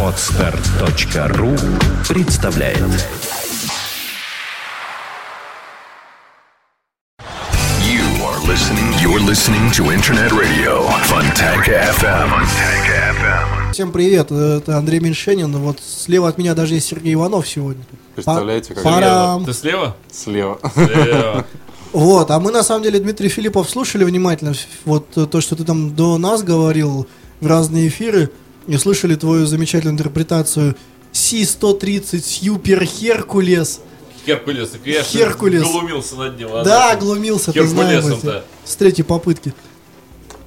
Отстар.ру представляет You are listening. You're listening to Internet Radio Fontanka FM. FM. Всем привет, это Андрей Меньшенин. Вот слева от меня даже есть Сергей Иванов сегодня. Представляете, как Пора. Ты слева? слева. Слева. Вот, а мы на самом деле, Дмитрий Филиппов, слушали внимательно вот то, что ты там до нас говорил в разные эфиры, и слышали твою замечательную интерпретацию Си-130 Сьюпер Херкулес. Геркулес. И Геркулес. глумился над ним. а Да, глумился, ты знаешь. С третьей попытки.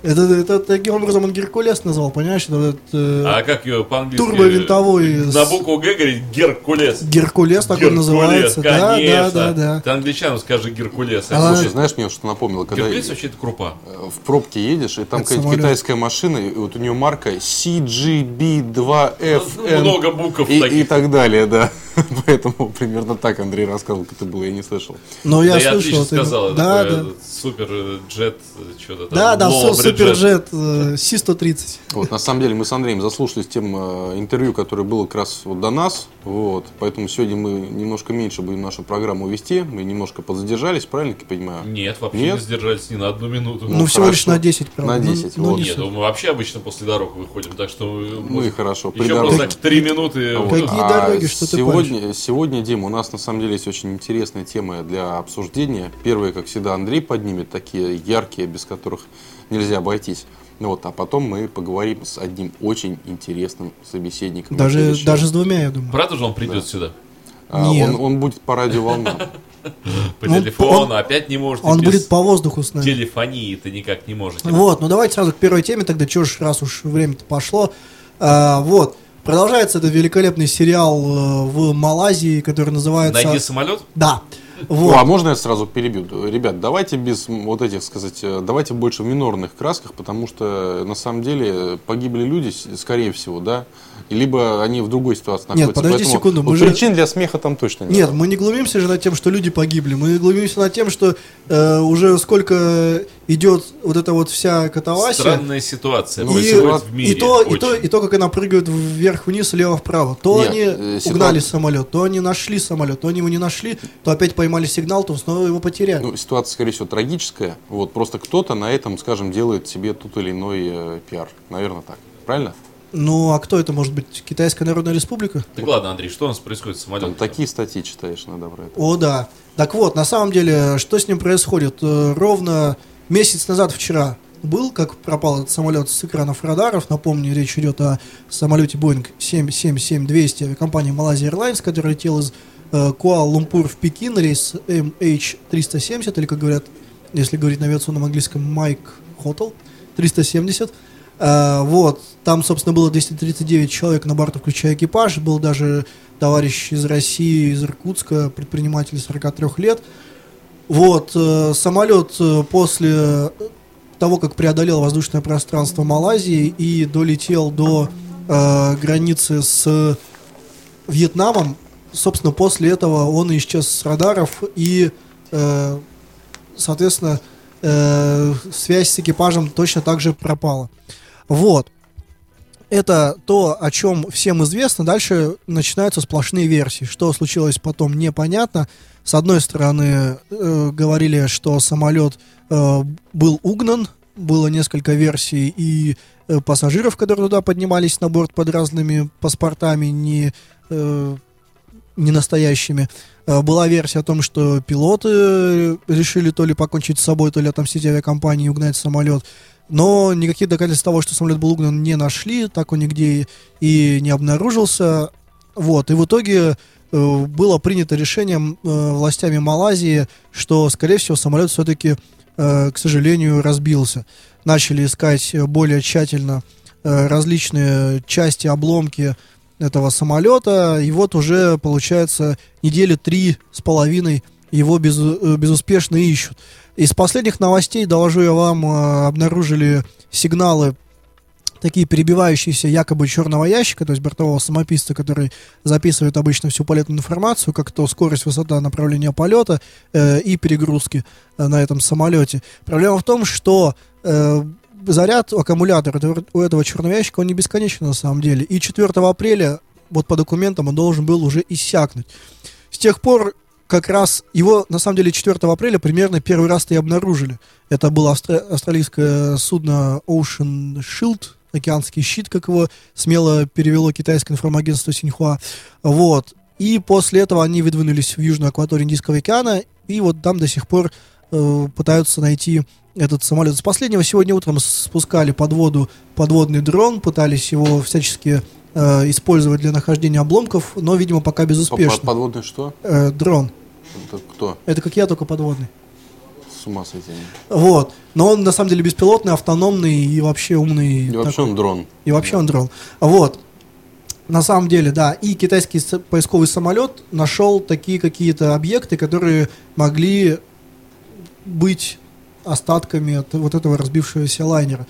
Это, это таким образом он Геркулес назвал, понимаешь? Это, вот, э, А как ее по-английски? Турбовинтовой На букву Г говорит Геркулес. Геркулес так он Геркулес, называется. Да, конечно. да, да, да. Ты англичанам скажи Геркулес. А, Слушай, знаешь, мне что напомнило, когда Геркулес вообще это крупа. э, в пробке едешь, и там Это какая-то самолет. китайская машина, и вот у нее марка CGB2FN. Много букв и, и таких. так далее, да. Поэтому примерно так Андрей рассказывал, как это было, я не слышал. Но я да я слышал. отлично ты- сказал. Да, да. этот Супер джет, э, что-то там. Да, да. Суперджет э, Си-130. Вот, на самом деле мы с Андреем заслушались тем э, интервью, которое было как раз вот до нас. Вот, поэтому сегодня мы немножко меньше будем нашу программу вести. Мы немножко подзадержались, правильно я понимаю? Нет, вообще Нет? не сдержались ни на одну минуту. Ну, всего лишь хорошо. на 10, правда. На Ну, 10, ну, вот. не Нет, ну, мы вообще обычно после дорог выходим, так что... Ну и хорошо. Еще просто три минуты. вот. Какие А дороги, что ты сегодня, сегодня, Дим, у нас на самом деле есть очень интересная тема для обсуждения. Первые, как всегда, Андрей поднимет, такие яркие, без которых нельзя обойтись. Ну вот, а потом мы поговорим с одним очень интересным собеседником. Даже, даже с двумя, я думаю. Правда же он придет сюда? А, Нет. он, он будет по радиоволнам. По Ну, телефону, он- опять не может. Он будет по воздуху с нами. телефонии ты никак не можете. Вот, ну давайте сразу к первой теме, тогда чё ж, раз уж время-то пошло. А, вот, продолжается этот великолепный сериал э, в Малайзии, который называется... Найди самолет? Да. Вот. а можно я сразу перебью? Ребят, давайте без вот этих, сказать, э, давайте больше в минорных красках, потому что на самом деле погибли люди, скорее всего, да? И Либо они в другой ситуации Нет, находятся. подожди Поэтому секунду, мы вот же- причин для смеха там точно нет. Нет, мы не глумимся же над тем, что люди погибли. Мы глумимся над тем, что э, уже сколько идет вот эта вот вся катавасия. Странная ситуация происходит ситуа- в мире. и, то, и, то, и то, как она прыгает вверх-вниз, влево-вправо. То Нет, они э, ситуа- угнали самолет, то они нашли самолет, то они его не нашли, то опять поймали сигнал, то снова его потеряли. Ну, ситуация, скорее всего, трагическая. Вот, просто кто-то на этом, скажем, делает себе тот или иной э, пиар. Наверное, так. Правильно? Ну, а кто это может быть? Китайская Народная Республика? Так ладно, Андрей, что у нас происходит с Там самолетом? такие статьи читаешь иногда про это. О, да. Так вот, на самом деле, что с ним происходит? Э, Ровно месяц назад вчера был, как пропал этот самолет с экранов радаров. Напомню, речь идет о самолете Boeing 777-200 авиакомпании Malaysia Airlines, который летел из э, Куала-Лумпур в Пекин, рейс MH370, или, как говорят, если говорить на авиационном английском, Майк Hotel 370. Э, вот, там, собственно, было 239 человек на борту, включая экипаж. Был даже товарищ из России, из Иркутска, предприниматель 43 лет. Вот, э, самолет э, после того, как преодолел воздушное пространство Малайзии и долетел до э, границы с Вьетнамом, собственно, после этого он исчез с радаров и, э, соответственно, э, связь с экипажем точно так же пропала. Вот. Это то, о чем всем известно. Дальше начинаются сплошные версии. Что случилось потом, непонятно. С одной стороны, э, говорили, что самолет э, был угнан. Было несколько версий и э, пассажиров, которые туда поднимались на борт под разными паспортами, не, э, не настоящими. Э, Была версия о том, что пилоты решили то ли покончить с собой, то ли отомстить авиакомпании и угнать самолет. Но никаких доказательств того, что самолет был угнан, не нашли, так он нигде и не обнаружился. Вот, и в итоге э, было принято решением э, властями Малайзии, что, скорее всего, самолет все-таки, э, к сожалению, разбился. Начали искать более тщательно э, различные части, обломки этого самолета, и вот уже, получается, недели три с половиной его без, э, безуспешно ищут. Из последних новостей, доложу я вам, э, обнаружили сигналы такие перебивающиеся якобы черного ящика, то есть бортового самописца, который записывает обычно всю полетную информацию, как то скорость, высота, направление полета э, и перегрузки э, на этом самолете. Проблема в том, что э, заряд, аккумулятор этого- у этого черного ящика, он не бесконечен на самом деле. И 4 апреля, вот по документам, он должен был уже иссякнуть. С тех пор как раз его, на самом деле, 4 апреля примерно первый раз-то и обнаружили. Это было австра- австралийское судно Ocean Shield, океанский щит, как его смело перевело китайское информагентство Синьхуа. Вот. И после этого они выдвинулись в южную акваторию Индийского океана, и вот там до сих пор э, пытаются найти этот самолет. С последнего сегодня утром спускали под воду подводный дрон, пытались его всячески э, использовать для нахождения обломков, но, видимо, пока По- безуспешно. под- Подводный что? Э, дрон. Это кто? Это как я, только подводный. С ума сойти. Вот. Но он на самом деле беспилотный, автономный и вообще умный. И вообще такой. он дрон. И вообще он дрон. Вот. На самом деле, да. И китайский поисковый самолет нашел такие какие-то объекты, которые могли быть остатками от вот этого разбившегося лайнера.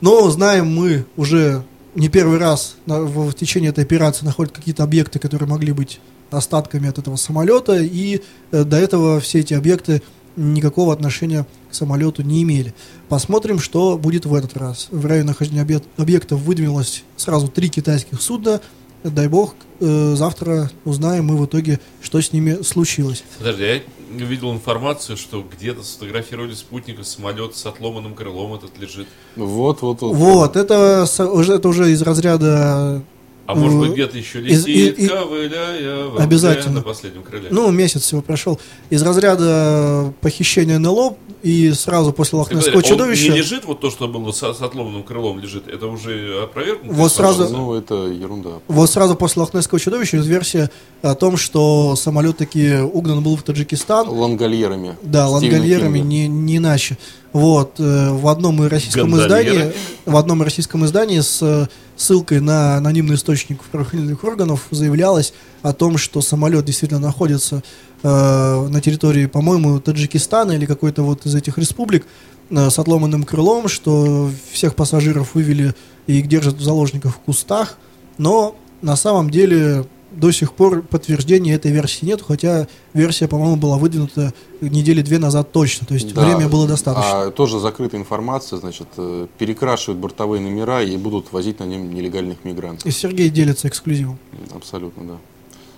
Но знаем мы уже не первый раз на- в, в течение этой операции находят какие-то объекты, которые могли быть остатками от этого самолета, и э, до этого все эти объекты никакого отношения к самолету не имели. Посмотрим, что будет в этот раз. В районе нахождения объект- объектов выдвинулось сразу три китайских судна. Дай бог, э, завтра узнаем мы в итоге, что с ними случилось. Подожди, я видел информацию, что где-то сфотографировали спутника, самолет с отломанным крылом этот лежит. Вот, вот, вот. Вот, это, уже, это уже из разряда А может быть где-то еще из- летит, и- и- ковыляя Обязательно. на последнем крыле. Ну, месяц всего прошел. Из разряда похищения НЛО и сразу после Лохнесского он чудовища... не лежит вот то, что было с, с отломанным крылом лежит, это уже опровергнуто? Вот сразу- Ну, это ерунда. Вот сразу после Лохнесского чудовища версия о том, что самолет таки угнан был в Таджикистан. Лангольерами. Да, лангольерами, не, не иначе. Вот, э, в одном российском Гондольерами? издании, в одном российском издании с э, ссылкой на анонимный источник правоохранительных органов заявлялось о том, что самолет действительно находится э, на территории, по-моему, Таджикистана или какой-то вот из этих республик э, с отломанным крылом, что всех пассажиров вывели и держат в заложниках в кустах, но на самом деле до сих пор подтверждения этой версии нет, хотя версия, по-моему, была выдвинута недели две назад точно, то есть Да. время было достаточно. А тоже закрытая информация, значит, э, перекрашивают бортовые номера и будут возить на нем нелегальных мигрантов. И Сергей делится эксклюзивом. Абсолютно, да.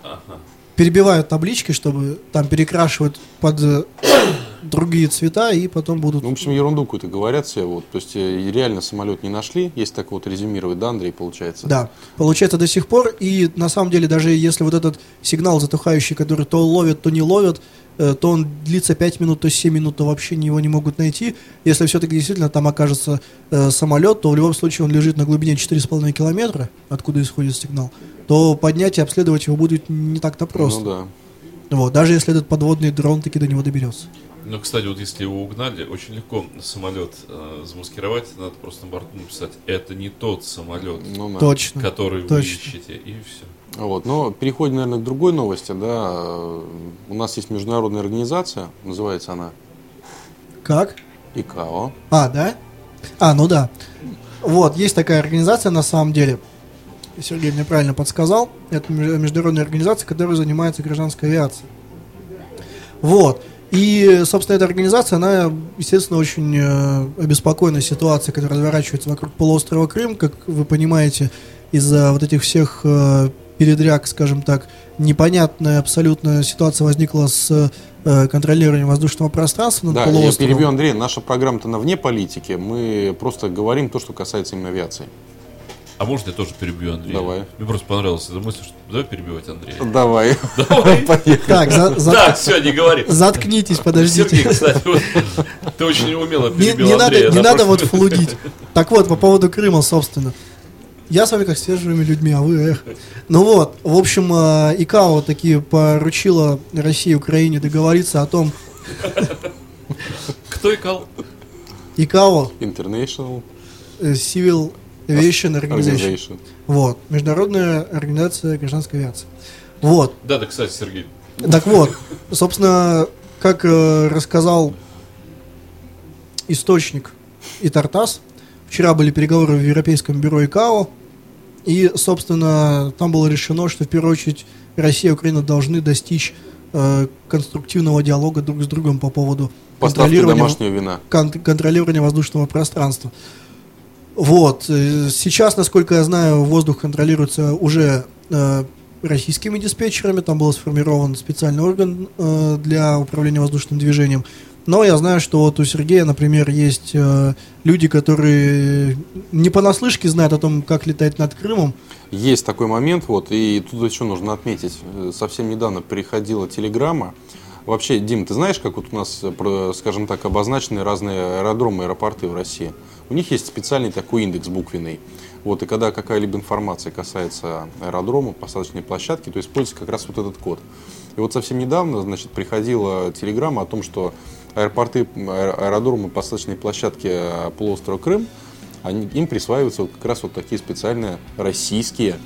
Ага. Перебивают таблички, чтобы там перекрашивают под э, другие цвета и потом будут... Ну, в общем, ерунду какую-то говорят все. Вот. То есть, э, реально самолет не нашли, если так вот резюмировать, да, Андрей, получается? Да, получается до сих пор, и на самом деле даже если вот этот сигнал затухающий, который то ловит, то не ловит, э, то он длится 5 минут, то 7 минут, то вообще его не могут найти. Если все-таки действительно там окажется э, самолет, то в любом случае он лежит на глубине 4,5 километра, откуда исходит сигнал, то поднять и обследовать его будет не так-то просто. Ну да. Вот, даже если этот подводный дрон таки до него доберется. Ну, кстати, вот если его угнали, очень легко самолет э, замаскировать, надо просто на борту написать, это не тот самолет, Ну, да. Точно. который вы Точно. ищете, и все. Вот. Но переходим, наверное, к другой новости. Да. У нас есть международная организация, называется она Как? ИКАО. А, да? А, ну да. Вот, есть такая организация на самом деле. Сергей мне правильно подсказал. Это меж- международная организация, которая занимается гражданской авиацией. Вот. И, собственно, эта организация, она, естественно, очень э, обеспокоена ситуацией, которая разворачивается вокруг полуострова Крым. Как вы понимаете, из-за вот этих всех э, передряг, скажем так, непонятная абсолютно ситуация возникла с э, контролированием воздушного пространства над Да, я полуостровом. перебью Андрей. Наша программа-то на вне политики. Мы просто говорим то, что касается именно авиации. А может я тоже перебью Андрея? Давай. Мне просто понравилась эта мысль, что давай перебивать Андрея. Давай. Давай. Так, за- за- Да, все, не говори. Заткнитесь, подождите. Сергей, кстати, вот, ты очень умело Не, перебил не надо, Андрея. не на надо вот флудить. Так вот, по поводу Крыма, собственно. Я с вами как с свежими людьми, а вы эх. Ну вот, в общем, э, ИКАО таки поручила России и Украине договориться о том, Кто икал? ИКАО, International э, Civil Aviation Organization. Organization. Вот, Международная организация гражданской авиации. Вот, Да, да, кстати, Сергей. Так вот, собственно, как э, рассказал источник и Тартас, вчера были переговоры в Европейском бюро ИКАО, и, собственно, там было решено, что в первую очередь Россия и Украина должны достичь э, конструктивного диалога друг с другом по поводу Поставки контролирования, вина. кон- контролирования воздушного пространства. Вот. э, Сейчас, насколько я знаю, воздух контролируется уже э, российскими диспетчерами. Там был сформирован специальный орган э, для управления воздушным движением. Но я знаю, что вот у Сергея, например, есть э, люди, которые не понаслышке знают о том, как летать над Крымом. Есть такой момент, вот, и тут еще нужно отметить, э, совсем недавно приходила телеграмма. Вообще, Дим, ты знаешь, как вот у нас, э, скажем так, обозначены разные аэродромы, аэропорты в России? У них есть специальный такой индекс буквенный. Вот, и когда какая-либо информация касается аэродрома, посадочной площадки, то используется как раз вот этот код. И вот совсем недавно, значит, приходила телеграмма о том, что аэропорты, аэ- аэродромы, посадочные площадки э, полуострова Крым, они, им присваиваются вот как раз вот такие специальные российские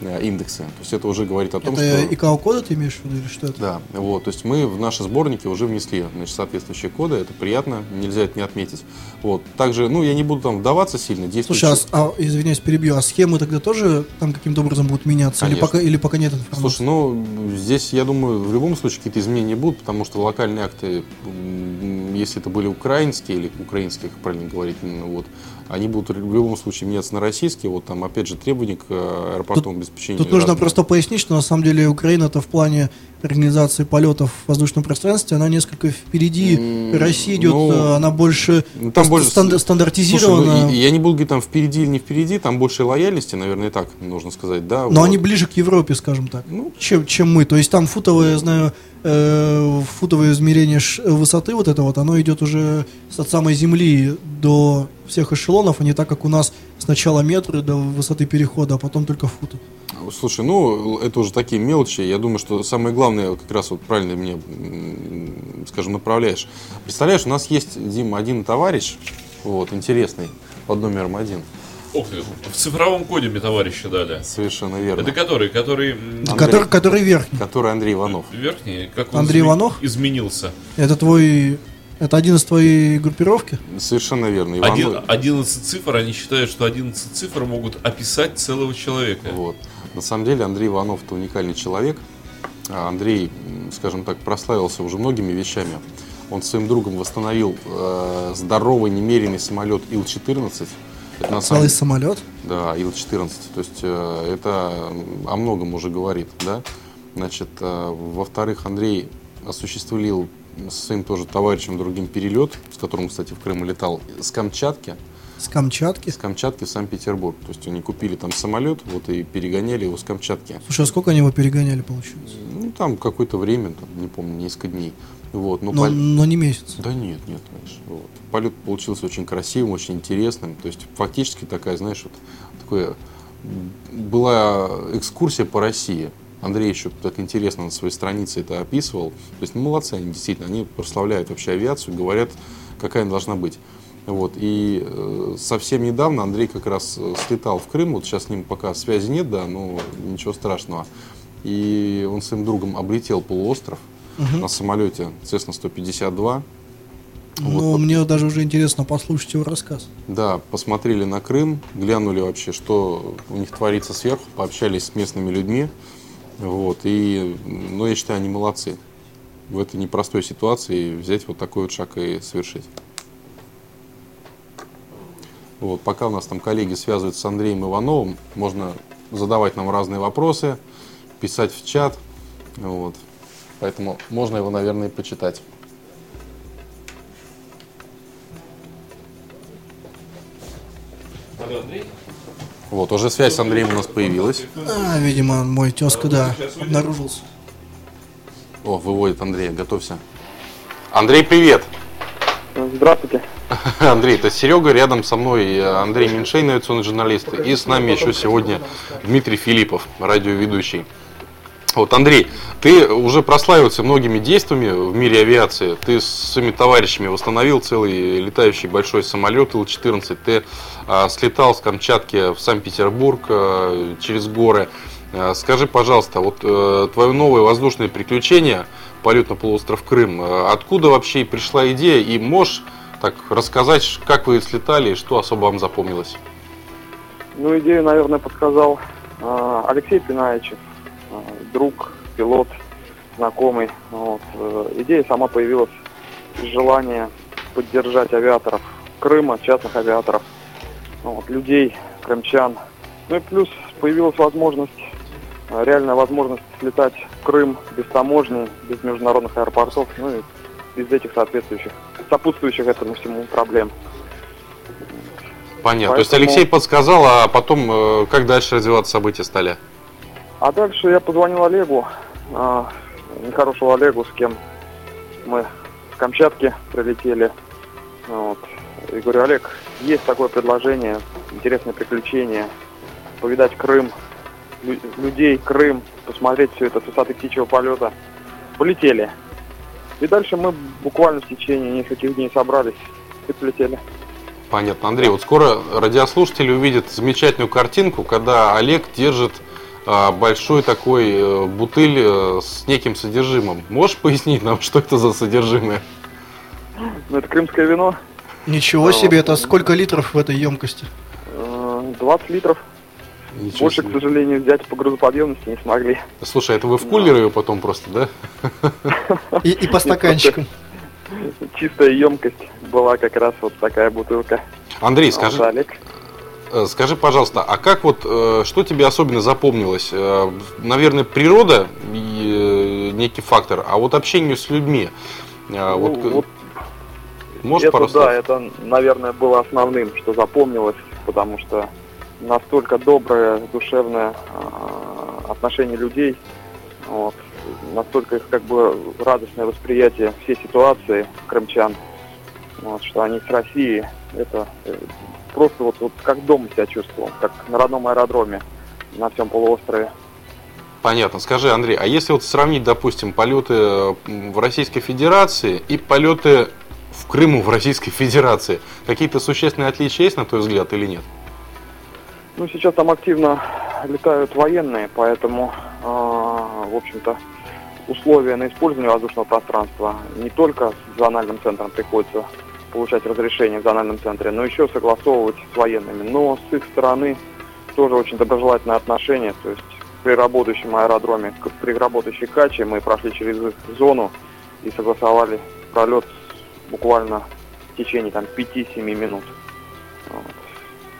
индексы. То есть это уже говорит о том, это что... ИКАО-коды ты имеешь в виду или что это? Да, вот, то есть мы в наши сборники уже внесли значит, соответствующие коды, это приятно, нельзя это не отметить. Вот, также, ну, я не буду там вдаваться сильно, действующие... Слушай, а, а, извиняюсь, перебью, а схемы тогда тоже там каким-то образом будут меняться? Или пока, или пока нет информации? Слушай, ну, здесь, я думаю, в любом случае какие-то изменения будут, потому что локальные акты, если это были украинские или украинские, как правильно говорить, вот, они будут в любом случае меняться на российские. Вот там, опять же, требования к э, аэропортовому обеспечению. Тут нужно разные. просто пояснить, что на самом деле Украина-то в плане организации полетов в воздушном пространстве, она несколько впереди России идет, ну, э, она больше, Ну, там больше станд- Слушай, стандартизирована, ну, я не буду говорить там впереди или не впереди, там больше лояльности, наверное, и так нужно сказать, да. но вот. они ближе к Европе, скажем так, Ну, чем, чем мы. То есть там футовое, я знаю, э, футовое измерение высоты вот это вот, оно идет уже от самой земли до всех эшелонов, а не так, как у нас сначала метры до высоты перехода, а потом только футы. Слушай, ну, это уже такие мелочи. Я думаю, что самое главное, как раз вот правильно мне, скажем, направляешь. Представляешь, у нас есть, Дима, один товарищ, вот, интересный, под номером один. Ух ты, в цифровом коде мне товарища дали. Совершенно верно. Это который, который Андрей. Который, который верхний. Который Андрей Иванов. верхний, как он Андрей изме- Иванов? изменился. Это твой... Это один из твоей группировки? Совершенно верно. Иванов. Один, 11 цифр, они считают, что 11 цифр могут описать целого человека. Вот. На самом деле Андрей Иванов это уникальный человек. А Андрей, скажем так, прославился уже многими вещами. Он своим другом восстановил э, здоровый немеренный самолет Ил-14. Это на самом Целый самолет? Да, Ил-14. То есть э, это о многом уже говорит, да. Значит, э, во-вторых, Андрей осуществил со своим тоже товарищем другим перелет, с которым, кстати, в Крым летал, с Камчатки, С Камчатки? с Камчатки в Санкт-Петербург. То есть они купили там самолет, вот и перегоняли его с Камчатки. Слушай, а сколько они его перегоняли, получилось? Ну, там какое-то время, там, не помню, несколько дней. Вот, но Но, пол- но не месяц. Да нет, нет, конечно. Вот. Полет получился очень красивым, очень интересным. То есть фактически такая, знаешь, вот такое была экскурсия по России. Андрей еще так интересно на своей странице это описывал. То есть ну, молодцы они действительно, они прославляют вообще авиацию, говорят, какая она должна быть. Вот. И э, совсем недавно Андрей как раз э, слетал в Крым, вот сейчас с ним пока связи нет, да, но ничего страшного. И он с своим другом облетел полуостров на самолете Cessna 152. Ну, мне даже уже интересно послушать его рассказ. Да, посмотрели на Крым, глянули вообще, что у них творится сверху, пообщались с местными людьми. Вот, и, ну, я считаю, они молодцы. В этой непростой ситуации взять вот такой вот шаг и совершить. Вот, пока у нас там коллеги связываются с Андреем Ивановым, можно задавать нам разные вопросы, писать в чат. Вот. Поэтому можно его, наверное, и почитать. Вот, уже связь с Андреем у нас появилась. А, видимо, мой тезка, да, обнаружился. О, выводит Андрея, готовься. Андрей, привет! Здравствуйте. Андрей, это Серега, рядом со мной э, Андрей Меньшейн, авиационный журналист, и с нами еще сегодня Дмитрий Филиппов, радиоведущий. Вот, Андрей, ты уже прославился многими действиями в мире авиации. Ты с своими товарищами восстановил целый летающий большой самолет Ил-14. Ты а, слетал с Камчатки в Санкт-Петербург а, через горы. А, скажи, пожалуйста, вот э, твое новое воздушное приключение, полет на полуостров Крым, э, откуда вообще пришла идея? И можешь так рассказать, как вы слетали и что особо вам запомнилось? Ну, идею, наверное, подсказал а, Алексей Пинаевичев, а, друг, пилот, знакомый. Вот. Э, Идея сама появилась из желания поддержать авиаторов Крыма, частных авиаторов. вот, людей, крымчан. Ну и плюс появилась возможность, э, реальная возможность летать в Крым без таможни, без международных аэропортов, ну и без этих соответствующих, сопутствующих этому всему проблем. Понятно. То есть Поэтому- Алексей подсказал, а потом э, как дальше развиваться события стали? А дальше я позвонил Олегу, а, нехорошему Олегу, с кем мы с Камчатки прилетели. Вот. И говорю, Олег, есть такое предложение, интересное приключение, повидать Крым, лю- людей, Крым, посмотреть все это с высоты птичьего полета. Полетели. И дальше мы буквально в течение нескольких дней собрались и полетели. Понятно. Андрей, вот скоро радиослушатели увидят замечательную картинку, когда Олег держит большой такой э, бутыль э, с неким содержимым. Можешь пояснить нам, что это за содержимое? Ну, это крымское вино, Ничего себе, это сколько литров в этой емкости? э, 20 литров. Ничего Больше, себе. к сожалению, взять по грузоподъемности не смогли. Слушай, это вы в кулер ее потом просто, да? И, и по стаканчикам. Чистая емкость была как раз вот такая бутылка. Андрей, скажи, Олег. Э, скажи, пожалуйста, а как вот, э, что тебе особенно запомнилось? Э, Наверное, природа и некий фактор, а вот общение с людьми. Ну, Вот, вот можешь это, пару слов? да, это, наверное, было основным, что запомнилось, потому что настолько доброе, душевное отношение людей, вот, настолько их как бы радостное восприятие всей ситуации крымчан, вот, что они с России, это просто вот, вот как дома себя чувствовал, как на родном аэродроме на всем полуострове. Понятно. Скажи, Андрей, а если вот сравнить, допустим, полеты в Российской Федерации и полеты в Крыму в Российской Федерации, какие-то существенные отличия есть, на твой взгляд, или нет? Ну, сейчас там активно летают военные, поэтому, э, в общем-то, условия на использование воздушного пространства не только с зональным центром приходится получать разрешение в зональном центре, но еще согласовывать с военными. Но с их стороны тоже очень доброжелательное отношение, то есть при работающем аэродроме, при работающей каче мы прошли через их зону и согласовали пролет буквально в течение там 5-7 минут. Вот.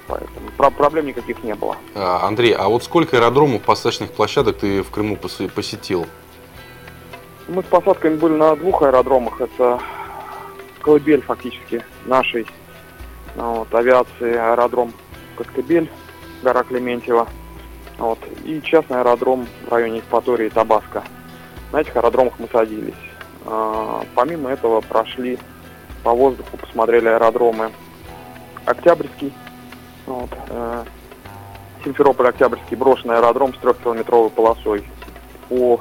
Поэтому про- проблем никаких не было. А, Андрей, а вот сколько аэродромов, посадочных площадок ты в Крыму пос- посетил? Мы с посадками были на двух аэродромах. Это колыбель фактически нашей ну, вот, авиации, аэродром Коктебель, гора Клементьева. Вот, и частный аэродром в районе Евпатории и Табаско. На этих аэродромах мы садились. А, помимо этого прошли по воздуху, посмотрели аэродромы Октябрьский, вот, э, Симферополь-Октябрьский брошенный аэродром с трехкилометровой полосой. По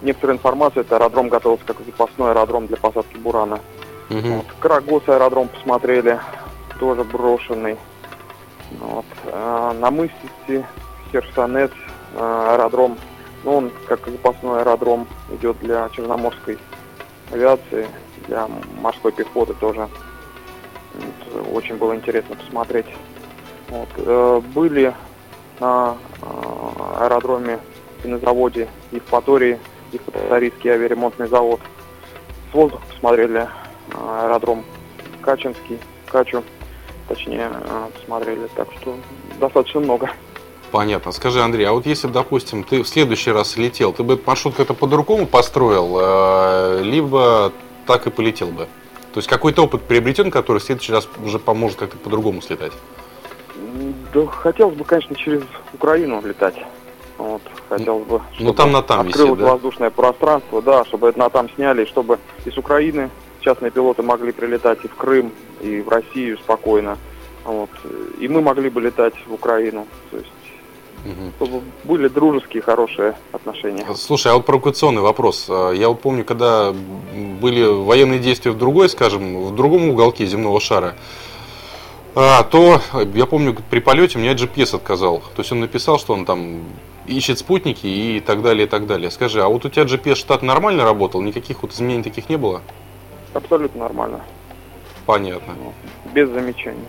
некоторой информации, это аэродром готовился как запасной аэродром для посадки Бурана. Мгм. Вот. Карагос аэродром посмотрели, тоже брошенный. Вот. А, на мысице Херсонес а, аэродром, ну, он как запасной аэродром идет для черноморской авиации, для морской пехоты тоже. Вот, очень было интересно посмотреть. Вот. Э, Были на а, аэродроме и на заводе Евпатории, Евпаторийский авиаремонтный завод. С воздуха посмотрели аэродром Качинский, Качу, точнее, а, посмотрели. Так что достаточно много. Понятно. Скажи, Андрей, а вот если, допустим, ты в следующий раз летел, ты бы маршрут как-то по-другому построил, э, либо так и полетел бы? То есть какой-то опыт приобретен, который в следующий раз уже поможет как-то по-другому слетать? Да, хотелось бы, конечно, через Украину летать. Вот, хотелось бы, Ну, там на там открылось висит, да? воздушное пространство, да, чтобы это на там сняли, чтобы из Украины частные пилоты могли прилетать и в Крым, и в Россию спокойно. Вот. И мы могли бы летать в Украину. То есть, Мгм. чтобы были дружеские, хорошие отношения. Слушай, а вот провокационный вопрос. А, Я вот помню, когда были военные действия в другой, скажем, в другом уголке земного шара, а, то я помню, при полете меня GPS отказал. То есть он написал, что он там ищет спутники и так далее, и так далее. Скажи, а вот у тебя GPS штат нормально работал? Никаких вот изменений таких не было? Абсолютно нормально. Понятно. Без замечаний.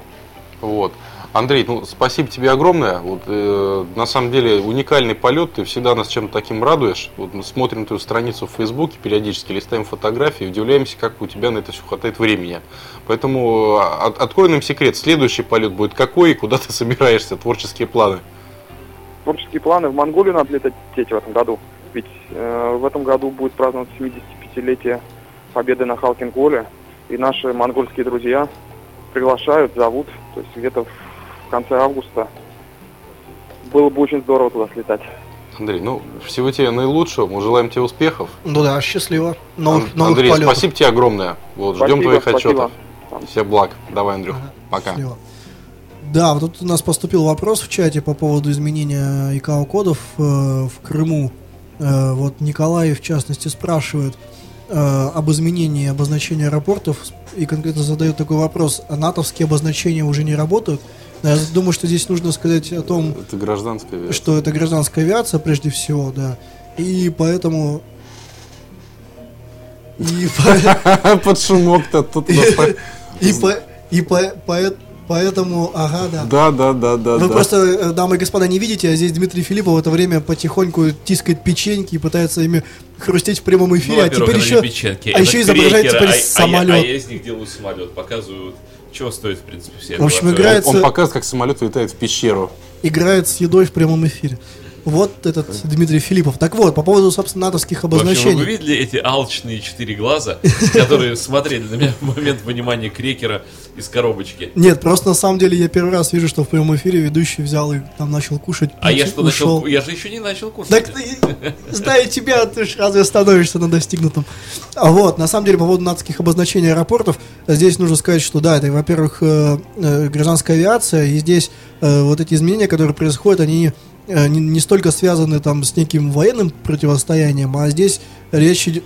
Вот. Андрей, ну спасибо тебе огромное. Вот, э, на самом деле уникальный полет, ты всегда нас чем-то таким радуешь. Вот мы смотрим твою страницу в Фейсбуке, периодически листаем фотографии, удивляемся, как у тебя на это все хватает времени. Поэтому а, от- открой нам секрет, следующий полет будет какой и куда ты собираешься, творческие планы. Творческие планы в Монголию надо лететь в этом году. Ведь э, в этом году будет праздноваться 75-летие победы на Халкин-Коле. И наши монгольские друзья приглашают, зовут. То есть где-то в конце августа. Было бы очень здорово туда слетать. Андрей, ну всего тебе наилучшего, мы желаем тебе успехов. Ну да, счастливо. Новых, Ан- новых Андрей, полетов. спасибо тебе огромное. Вот, ждем Спасибо, твоих спасибо. отчетов. Всех благ. Давай, Андрюх. Пока. Счастливо. Да, вот тут у нас поступил вопрос в чате по поводу изменения ИКАО-кодов э, в Крыму. Э, вот Николай, в частности, спрашивает э, об изменении обозначения аэропортов и конкретно задает такой вопрос. А натовские обозначения уже не работают? Я думаю, что здесь нужно сказать о том, Это гражданская авиация. что это гражданская авиация прежде всего, да. И поэтому... И, по- Под шумок-то тут и, по- и по- поэтому... Ага, да. Да, да, да, да. Вы да. просто, э, дамы и господа, не видите, а здесь Дмитрий Филиппов в это время потихоньку тискает печеньки и пытается ими хрустеть в прямом эфире, Ну, а теперь еще, печеньки, а это еще изображает теперь а- а я- самолет. А я из них делаю самолет, показывают, чего стоит, в принципе, все. В общем, это играет- Он показывает, как самолет летает в пещеру. играет с едой в прямом эфире. Вот этот Дмитрий Филиппов. Так вот, по поводу, собственно, натовских В общем, обозначений. вы видели эти алчные четыре глаза, которые смотрели на меня в момент вынимания крекера из коробочки? Нет, просто на самом деле я первый раз вижу, что в прямом эфире ведущий взял и там начал кушать. А я что начал? Я же еще не начал кушать. Так зная тебя, ты ж разве остановишься на достигнутом? А вот, на самом деле, по поводу нацких обозначений аэропортов, здесь нужно сказать, что да, это, во-первых, э, э, гражданская авиация, и здесь э, вот эти изменения, которые происходят, они не, не столько связаны там с неким военным противостоянием, а здесь речь идет...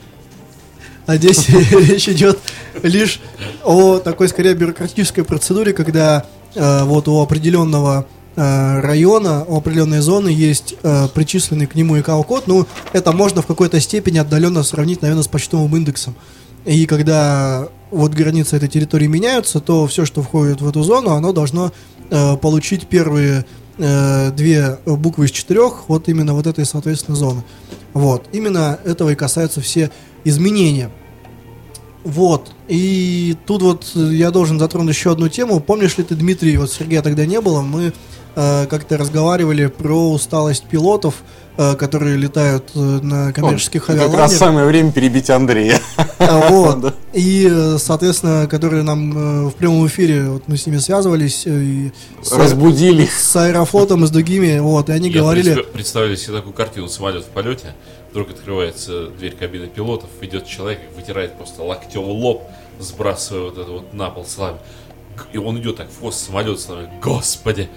А здесь речь идет лишь о такой, скорее, бюрократической процедуре, когда э, вот у определенного э, района, у определенной зоны есть э, причисленный к нему ИКАО-код, ну, это можно в какой-то степени отдаленно сравнить, наверное, с почтовым индексом. И когда вот границы этой территории меняются, то все, что входит в эту зону, оно должно э, получить первые э, две буквы из четырех, вот именно вот этой, соответственно, зоны. Вот. Именно этого и касаются все изменения. Вот. И тут вот я должен затронуть еще одну тему. Помнишь ли ты, Дмитрий, вот Сергея тогда не было, мы как-то разговаривали про усталость пилотов, э, которые летают э, на коммерческих Как раз авиалайнерах. самое время перебить Андрея. А, Вот. И, э, соответственно, которые нам э, в прямом эфире, вот мы с ними связывались, э, и с, Разбудили. с Аэрофлотом и с другими, вот, и они Я говорили... представ- представили себе такую картину, самолет в полете, вдруг открывается дверь кабины пилотов, идет человек и вытирает просто локтем лоб, сбрасывая вот это вот на пол славе. И он идет так в хвост самолета, славе. Господи,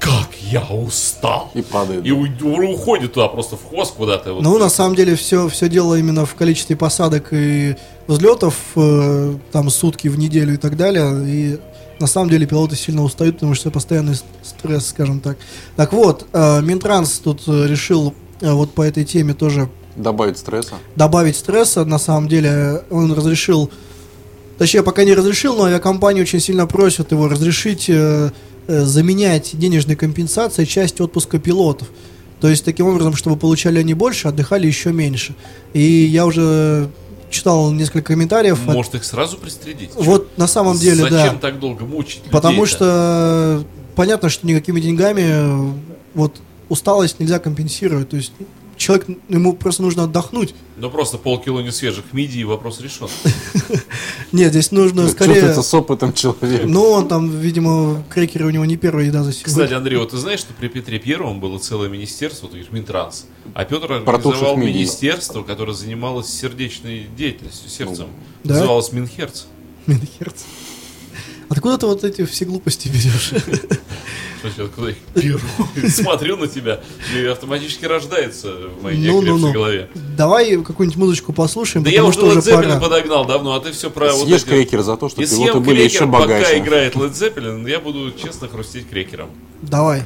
как я устал! И падает. И уходит туда просто в хвост куда-то. вот. Ну, на самом деле, все, все дело именно в количестве посадок и взлетов, э, там, сутки в неделю и так далее. И на самом деле пилоты сильно устают, потому что постоянный стресс, скажем так. Так вот, э, Минтранс тут э, решил э, вот по этой теме тоже Добавить стресса. добавить стресса. На самом деле, он разрешил, точнее, пока не разрешил, но авиакомпании очень сильно просят его разрешить э, заменять денежной компенсацией часть отпуска пилотов. То есть, таким образом, чтобы получали они больше, отдыхали еще меньше. И я уже читал несколько комментариев. от- Может их сразу пристрелить? вот на самом деле, Зачем да. так долго мучить Потому людей-то? что понятно, что никакими деньгами э, вот усталость нельзя компенсировать. То есть человек, ему просто нужно отдохнуть. Ну просто полкило несвежих мидий, и вопрос решен. Нет, здесь нужно скорее... Чувствуется с опытом человека. Ну, он там, видимо, крекеры у него не первая еда за сегодня. Кстати, Андрей, вот ты знаешь, что при Петре Первом было целое министерство, вот говоришь, Минтранс, а Петр организовал министерство, которое занималось сердечной деятельностью, сердцем. Называлось Минхерц. Минхерц. Откуда ты вот эти все глупости берешь? Что сейчас, откуда их беру? Смотрю на тебя, и автоматически рождается в моей Ну, ну, ну. голове. Давай какую-нибудь музычку послушаем, Да я уже Led Zeppelin подогнал давно, а ты все про вот Съешь эти- крекер за то, что И пилоты были еще крекер, пока богаче. играет Led Zeppelin, я буду честно хрустеть крекером. Давай.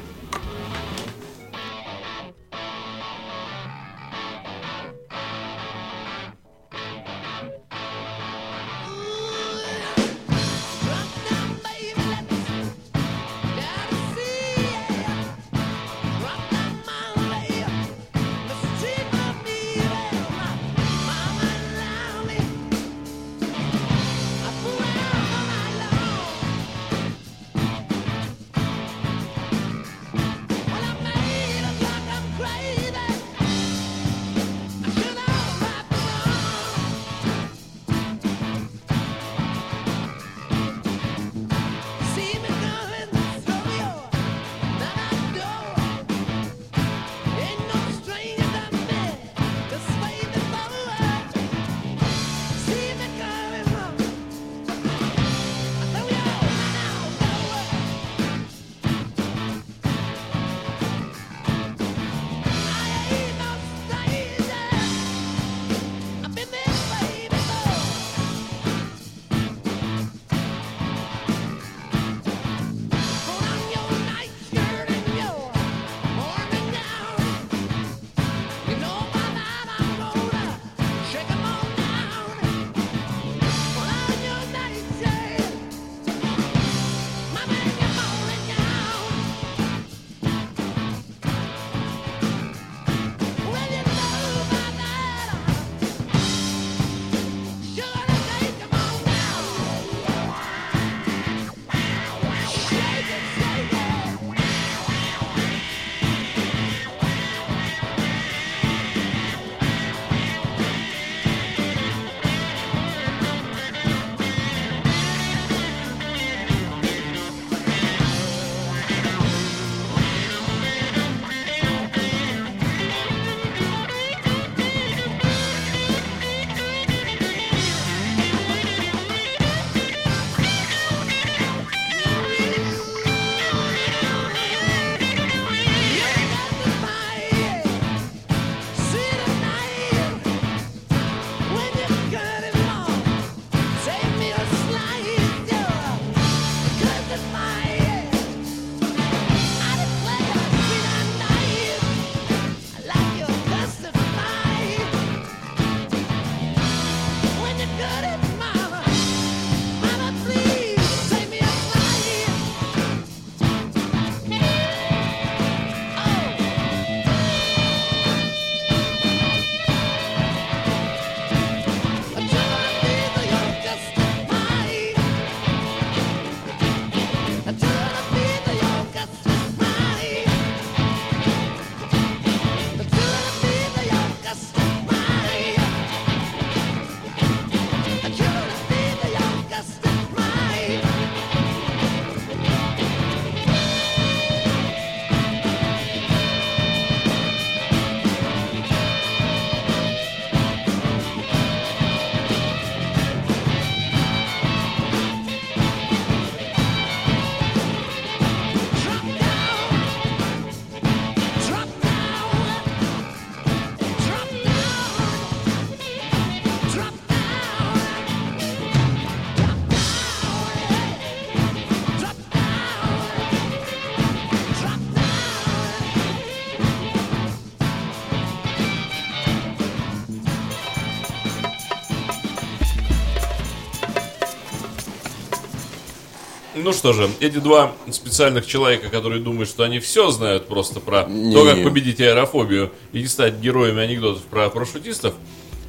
Ну что же, эти два специальных человека, которые думают, что они все знают просто про Не. то, как победить аэрофобию и не стать героями анекдотов про парашютистов.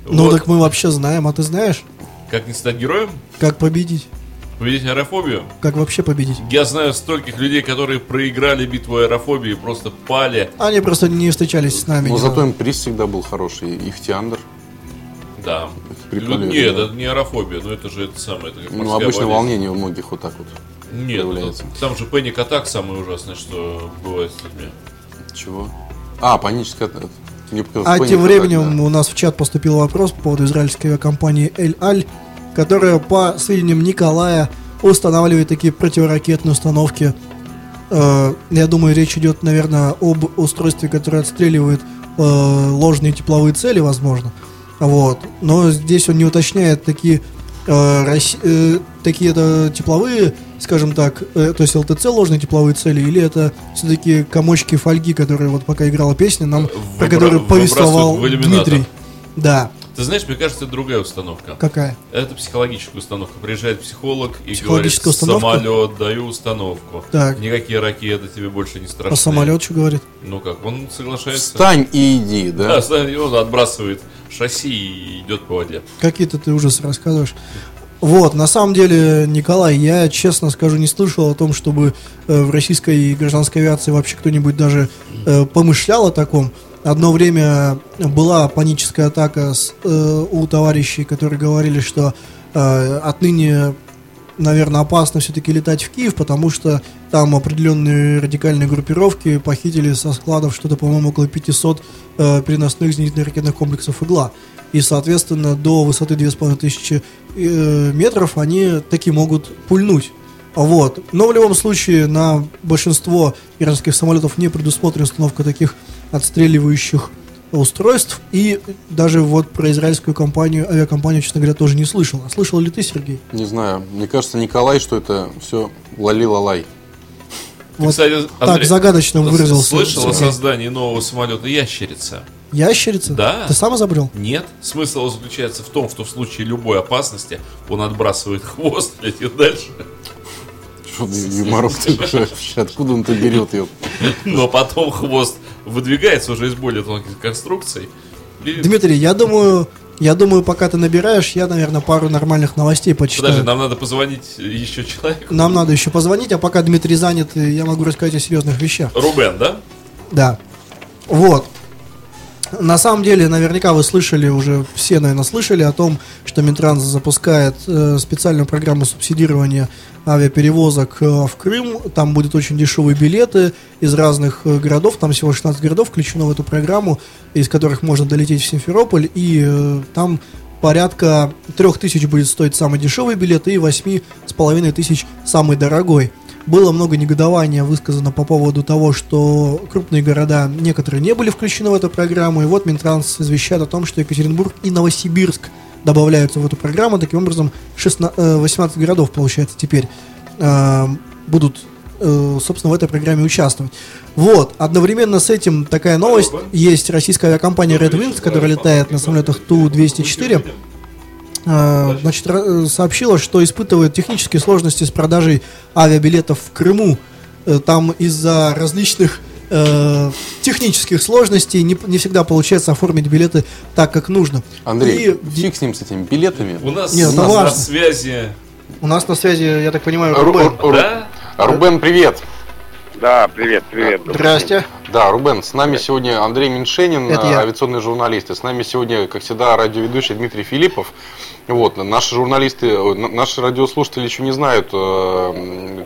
Ну вот, так мы вообще знаем, а ты знаешь, как не стать героем, как победить? победить аэрофобию. Как вообще победить? Я знаю стольких людей, которые проиграли битву аэрофобии, просто пали. Они просто не встречались с нами. Но зато им приз всегда был хороший. Ихтиандр. Да. Прикольно, Нет, это не аэрофобия, но это же это самое. Это как Ну, обычно болезнь. волнение у многих вот так вот. Нет, проявляется. это- там же паник атак самое ужасное, что бывает с людьми. Чего? А, паническая атака. А паника тем временем да. у нас в чат поступил вопрос по поводу израильской авиакомпании Эль Аль, которая, по сведениям Николая, устанавливает такие противоракетные установки. Э, Я думаю, речь идет, наверное, об устройстве, которое отстреливает э, ложные тепловые цели, возможно. Вот. Но здесь он не уточняет такие такие это тепловые, скажем так, э, то есть ЛТЦ ложные тепловые цели, или это все-таки комочки фольги, которые вот пока играла песня, нам про Выбра- которую повествовал выбрасывают в иллюминатор. Дмитрий. Да, Ты знаешь, мне кажется, это другая установка. какая? Это психологическая установка. Приезжает психолог и говорит, Психологическая установка? самолет, даю установку. Так. Никакие ракеты тебе больше не страшны. А самолет что говорит? Ну как, он соглашается. Встань и иди, Да, да? ста- и он отбрасывает шасси и идет по воде. Какие-то ты ужасы рассказываешь. Вот, на самом деле, Николай, я честно скажу, не слышал о том, чтобы э, в российской гражданской авиации вообще кто-нибудь даже э, помышлял о таком. Одно время была паническая атака с, э, у товарищей, которые говорили, что э, отныне, наверное, опасно все-таки летать в Киев, потому что там определенные радикальные группировки похитили со складов что-то, по-моему, около 500 э, переносных зенитно-ракетных комплексов «Игла». И, соответственно, до высоты 2500 э, метров они таки могут пульнуть. Вот. Но в любом случае на большинство иранских самолетов не предусмотрена установка таких отстреливающих устройств. И даже вот про израильскую компанию, авиакомпанию, честно говоря, тоже не слышал. А слышал ли ты, Сергей? Не знаю. Мне кажется, Николай, что это все лали-лалай. Ты, Вот кстати, так Андрей, загадочно выразился. Слышал о создании нового самолета «Ящерица»? Ящерица? Да. Ты сам изобрел? Нет. Смысл заключается в том, что в случае любой опасности он отбрасывает хвост, летит дальше. Юморок вообще? Откуда он это берет ее? Но потом хвост выдвигается уже из более тонких конструкций. И- Дмитрий, я думаю, я думаю, пока ты набираешь, я, наверное, пару нормальных новостей почитаю. Подожди, нам надо позвонить еще человеку. Нам надо еще позвонить, а пока Дмитрий занят, я могу рассказать о серьезных вещах. Рубен, да? Да. Вот. На самом деле, наверняка вы слышали, уже все, наверное, слышали о том, что Минтранс запускает э, специальную программу субсидирования авиаперевозок э, в Крым. Там будут очень дешевые билеты из разных э, городов. Там всего 16 городов включено в эту программу, из которых можно долететь в Симферополь. И э, там порядка 3000 будет стоить самый дешевый билет и 8,5 тысяч самый дорогой. Было много негодования высказано по поводу того, что крупные города некоторые не были включены в эту программу. И вот Минтранс извещает о том, что Екатеринбург и Новосибирск добавляются в эту программу. Таким образом, 16, э, 18 городов, получается, теперь э, будут, э, собственно, в этой программе участвовать. Вот, одновременно с этим такая новость. Есть российская авиакомпания Red Wings, которая летает на самолетах Ту-204 э, значит, ра- э, сообщила, что испытывает технические сложности с продажей авиабилетов в Крыму. Э, Там из-за различных э, технических сложностей не, не всегда получается оформить билеты так, как нужно. Андрей, И фиг с ним, с этими билетами. У нас, Нет, у нас на связи... у нас на связи, я так понимаю, Ру- Рубен. Ру- Да? Рубен, привет. Да, привет, привет. Здрасте. Да, Рубен, с нами сегодня Андрей Меньшенин, авиационный журналист. И с нами сегодня, как всегда, радиоведущий Дмитрий Филиппов. Вот, наши журналисты, э, на- наши радиослушатели еще не знают, э,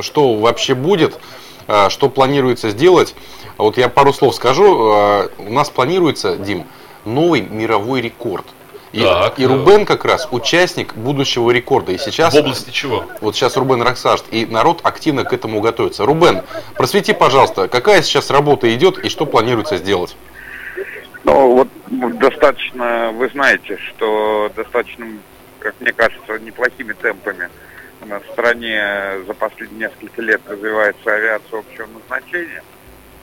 что вообще будет, э, что планируется сделать. А Вот я пару слов скажу. У нас планируется, Дим, новый мировой рекорд. И, Так, и э. Рубен как раз участник будущего рекорда. И сейчас В области чего? вот сейчас Рубен расскажет, и народ активно к этому готовится. Рубен, просвети, пожалуйста, какая сейчас работа идет и что планируется сделать? Ну, вот достаточно, вы знаете, что достаточно, как мне кажется, неплохими темпами у нас в стране за последние несколько лет развивается авиация общего назначения.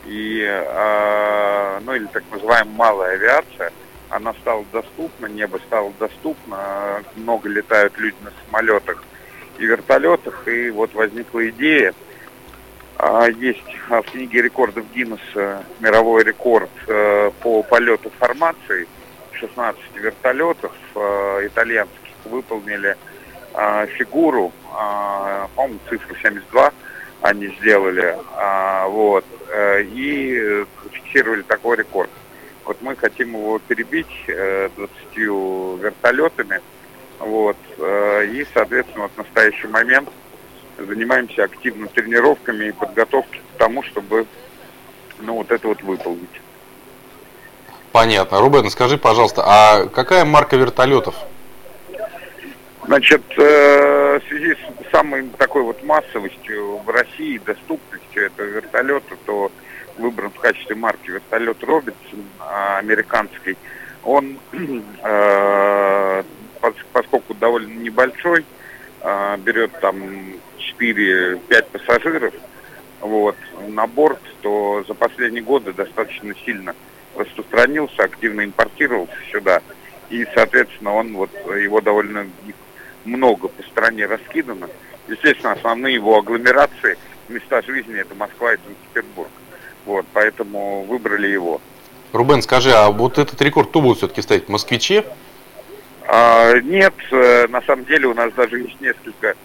И, а, ну, или так называемая малая авиация, она стала доступна, небо стало доступно, много летают люди на самолетах вертолетах, и вот возникла идея. А, Есть а, в книге рекордов Гиннесса мировой рекорд э, по полету формации. 16 вертолетов э, итальянских выполнили а, фигуру, по-моему, цифру 72 они сделали, вот, э, и фиксировали такой рекорд. Вот мы хотим его перебить э, 20 вертолетами, вот, э, и, соответственно, вот в настоящий момент занимаемся активно тренировками и подготовкой к тому, чтобы, ну, вот это вот выполнить. Понятно. Рубен, скажи, пожалуйста, а какая марка вертолетов? Значит, э, в связи с самой такой вот массовостью в России, доступностью этого вертолета, то выбран в качестве марки вертолет Робинсон а, американский. Он, э, пос- поскольку довольно небольшой, э, берет там 4-5 пассажиров, вот, на борт, то за последние годы достаточно сильно распространился, активно импортировался сюда. И, соответственно, он вот его довольно много по стране раскидано. Естественно, основные его агломерации, места жизни это Москва и Санкт-Петербург. Вот, поэтому выбрали его. Рубен, скажи, а вот этот рекорд кто будет все-таки ставить? Москвичи? А, нет, э, на самом деле у нас даже есть несколько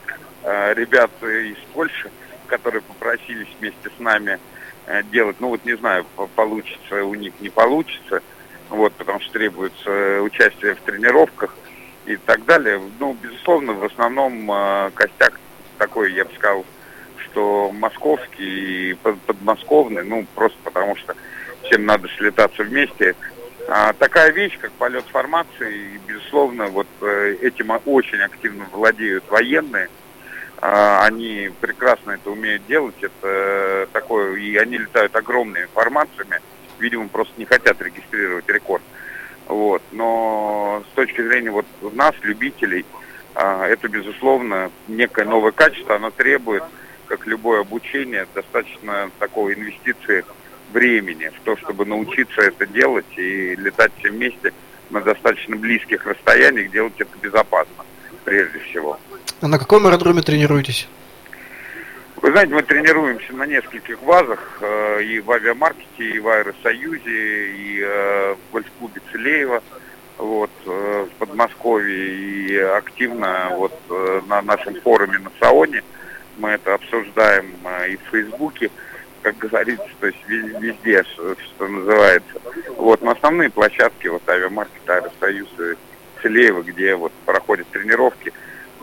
э, ребят из Польши, которые попросились вместе с нами э, делать. Ну вот не знаю, по- получится у них, не получится. Вот, потому что требуется участие в тренировках и так далее. Ну, безусловно, в основном э, костяк такой, я бы сказал, что московский и под- подмосковный, ну, просто потому что всем надо слетаться вместе. А, такая вещь, как полет формации, безусловно, вот э, этим очень активно владеют военные. А, они прекрасно это умеют делать. Это э, такое, и они летают огромными формациями. Видимо, просто не хотят регистрировать рекорд. Вот. Но с точки зрения вот нас, любителей, а, это, безусловно, некое новое качество. Оно требует, как любое обучение, достаточно такой инвестиции времени в то, чтобы научиться это делать и летать все вместе на достаточно близких расстояниях, делать это безопасно, прежде всего. А на каком аэродроме тренируетесь? Вы знаете, мы тренируемся на нескольких базах, э, и в авиамаркете, и в Аэросоюзе, и э, в гольф-клубе Целеева, вот, э, в Подмосковье, и активно вот э, на нашем форуме на Саоне мы это обсуждаем э, и в Фейсбуке, как говорится, то есть вез- везде, что, что называется. Вот, но основные площадки, вот авиамаркет, Аэросоюз, и Целеева, где вот проходят тренировки,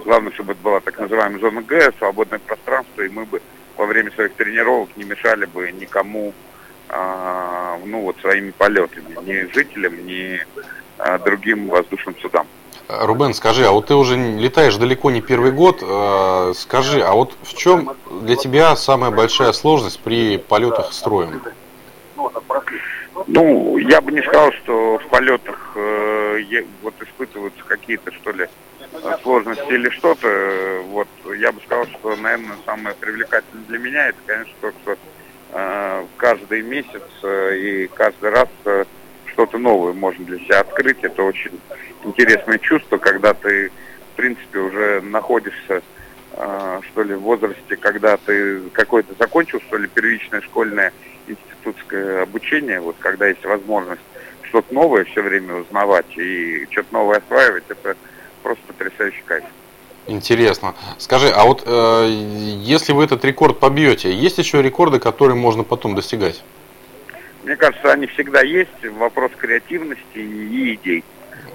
Главное, чтобы это была так называемая зона Г, свободное пространство, и мы бы во время своих тренировок не мешали бы никому, а, ну вот своими полетами, ни жителям, ни а, другим воздушным судам. Рубен, скажи, а вот ты уже летаешь далеко не первый год. э, Скажи, а вот в чем для тебя самая большая сложность при полетах строем? Ну, я бы не сказал, что в полетах э, вот испытываются какие-то, что ли, сложности или что-то. Вот, я бы сказал, что, наверное, самое привлекательное для меня, это, конечно, то, что э, каждый месяц э, и каждый раз э, что-то новое можно для себя открыть. Это очень интересное чувство, когда ты, в принципе, уже находишься, э, что ли, в возрасте, когда ты какой-то закончил, что ли, первичное школьное институтское обучение, вот когда есть возможность что-то новое все время узнавать и что-то новое осваивать, это просто потрясающий кайф. Интересно. Скажи, а вот э, если вы этот рекорд побьете, есть еще рекорды, которые можно потом достигать? Мне кажется, они всегда есть. Вопрос креативности и идей.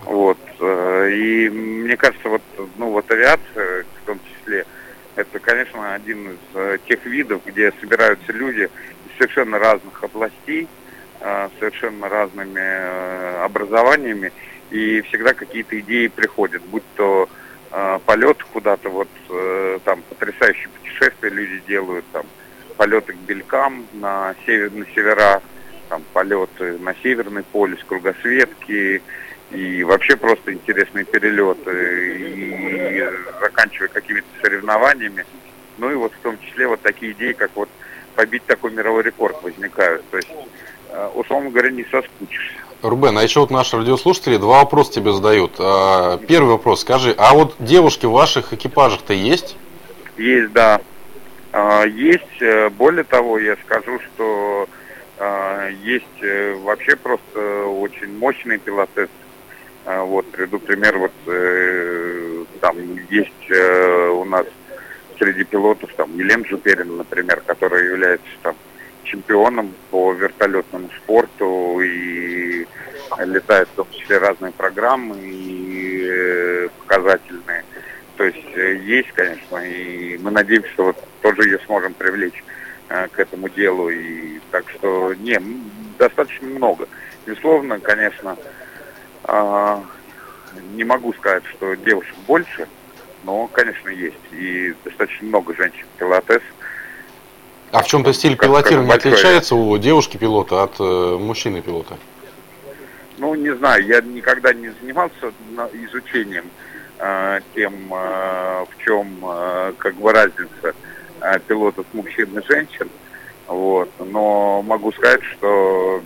Вот. э, И мне кажется, вот, ну, вот авиация, в том числе, это, конечно, один из э, тех видов, где собираются люди из совершенно разных областей, э, совершенно разными образованиями, и всегда какие-то идеи приходят, будь то полет куда-то, вот там потрясающие путешествия люди делают, там полеты к белькам на, север, на севера, там полеты на Северный полюс, кругосветки и вообще просто интересные перелеты и заканчивая какими-то соревнованиями. Ну и вот в том числе вот такие идеи, как вот побить такой мировой рекорд возникают. То есть, э, условно говоря, не соскучишься. Рубен, а еще вот наши радиослушатели два вопроса тебе задают. А, Первый вопрос, скажи, а вот девушки в ваших экипажах-то есть? Есть, да. А, Есть, э, более того, я скажу, что есть э, вообще просто очень мощные пилотесты. А, Вот, приведу пример, вот э, там есть э, у нас среди пилотов там Елена Жуперина, например, которая является там чемпионом по вертолетному спорту и летает в том числе разные программы и показательные. То есть есть, конечно, и мы надеемся, что вот тоже ее сможем привлечь к этому делу. И так что, не, достаточно много. Безусловно, конечно, а, не могу сказать, что девушек больше, но, конечно, есть. И достаточно много женщин-пилотесс. А в чем-то стиль Как пилотирования большое. отличается у девушки-пилота от э, мужчины-пилота? Ну, не знаю, я никогда не занимался изучением э, тем, э, в чем э, как бы разница э, пилотов мужчин и женщин. Вот. Но могу сказать, что,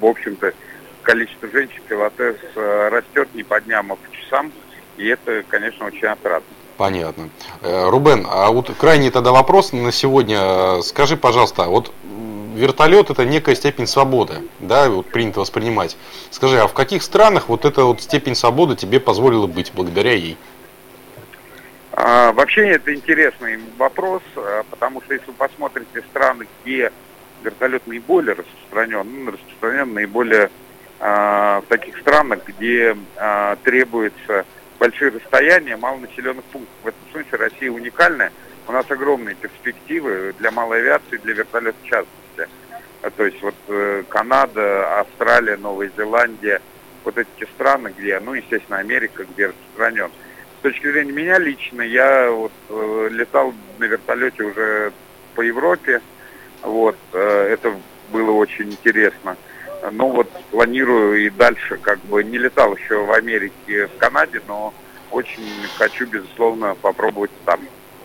в общем-то, количество женщин-пилотесс э, растет не по дням, а по часам. И это, конечно, очень отрадно. Понятно. Э, Рубен, а вот крайний тогда вопрос на сегодня. Э, Скажи, пожалуйста, вот вертолет это некая степень свободы, да, вот принято воспринимать. Скажи, а в каких странах вот эта вот степень свободы тебе позволила быть благодаря ей? А, Вообще это интересный вопрос, а, потому что если вы посмотрите страны, где вертолет наиболее распространен, ну, распространен наиболее а, в таких странах, где а, требуется большие расстояния, малонаселенных пунктов. В этом смысле Россия уникальная. У нас огромные перспективы для малой авиации, для вертолета в частности. А, То есть вот э, Канада, Австралия, Новая Зеландия, вот эти страны, где, ну, естественно, Америка, где распространен. С точки зрения меня лично, я вот э, летал на вертолете уже по Европе, вот, э, это было очень интересно. Ну вот планирую и дальше, как бы не летал еще в Америке, в Канаде, но очень хочу, безусловно, попробовать там.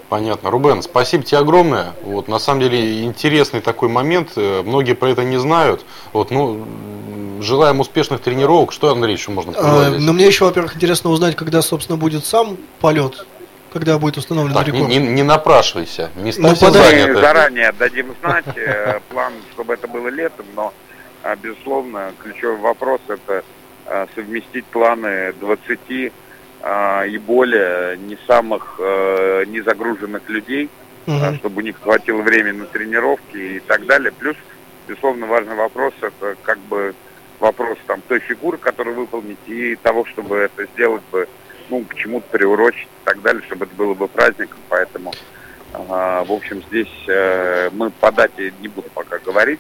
Понятно. Рубен, спасибо тебе огромное. Вот, на самом деле интересный такой момент. Э, Многие про это не знают. Вот, ну, желаем успешных тренировок. Что, Андрей, еще можно А, здесь? но мне еще, во-первых, интересно узнать, когда, собственно, будет сам полет, когда будет установлен Так, не, рекорд. не- не напрашивайся. Не Ну, подай. Мы заранее дадим знать э, план, чтобы это было летом, но, а, безусловно, ключевой вопрос – это а, совместить планы 20 а, и более не самых э, не загруженных людей, Мгм. чтобы у них хватило времени на тренировки и так далее. Плюс, безусловно, важный вопрос – это как бы вопрос там той фигуры, которую выполнить, и того, чтобы это сделать бы, ну, к чему-то приурочить и так далее, чтобы это было бы праздником. Поэтому, а, в общем, здесь э, мы по дате не буду пока говорить.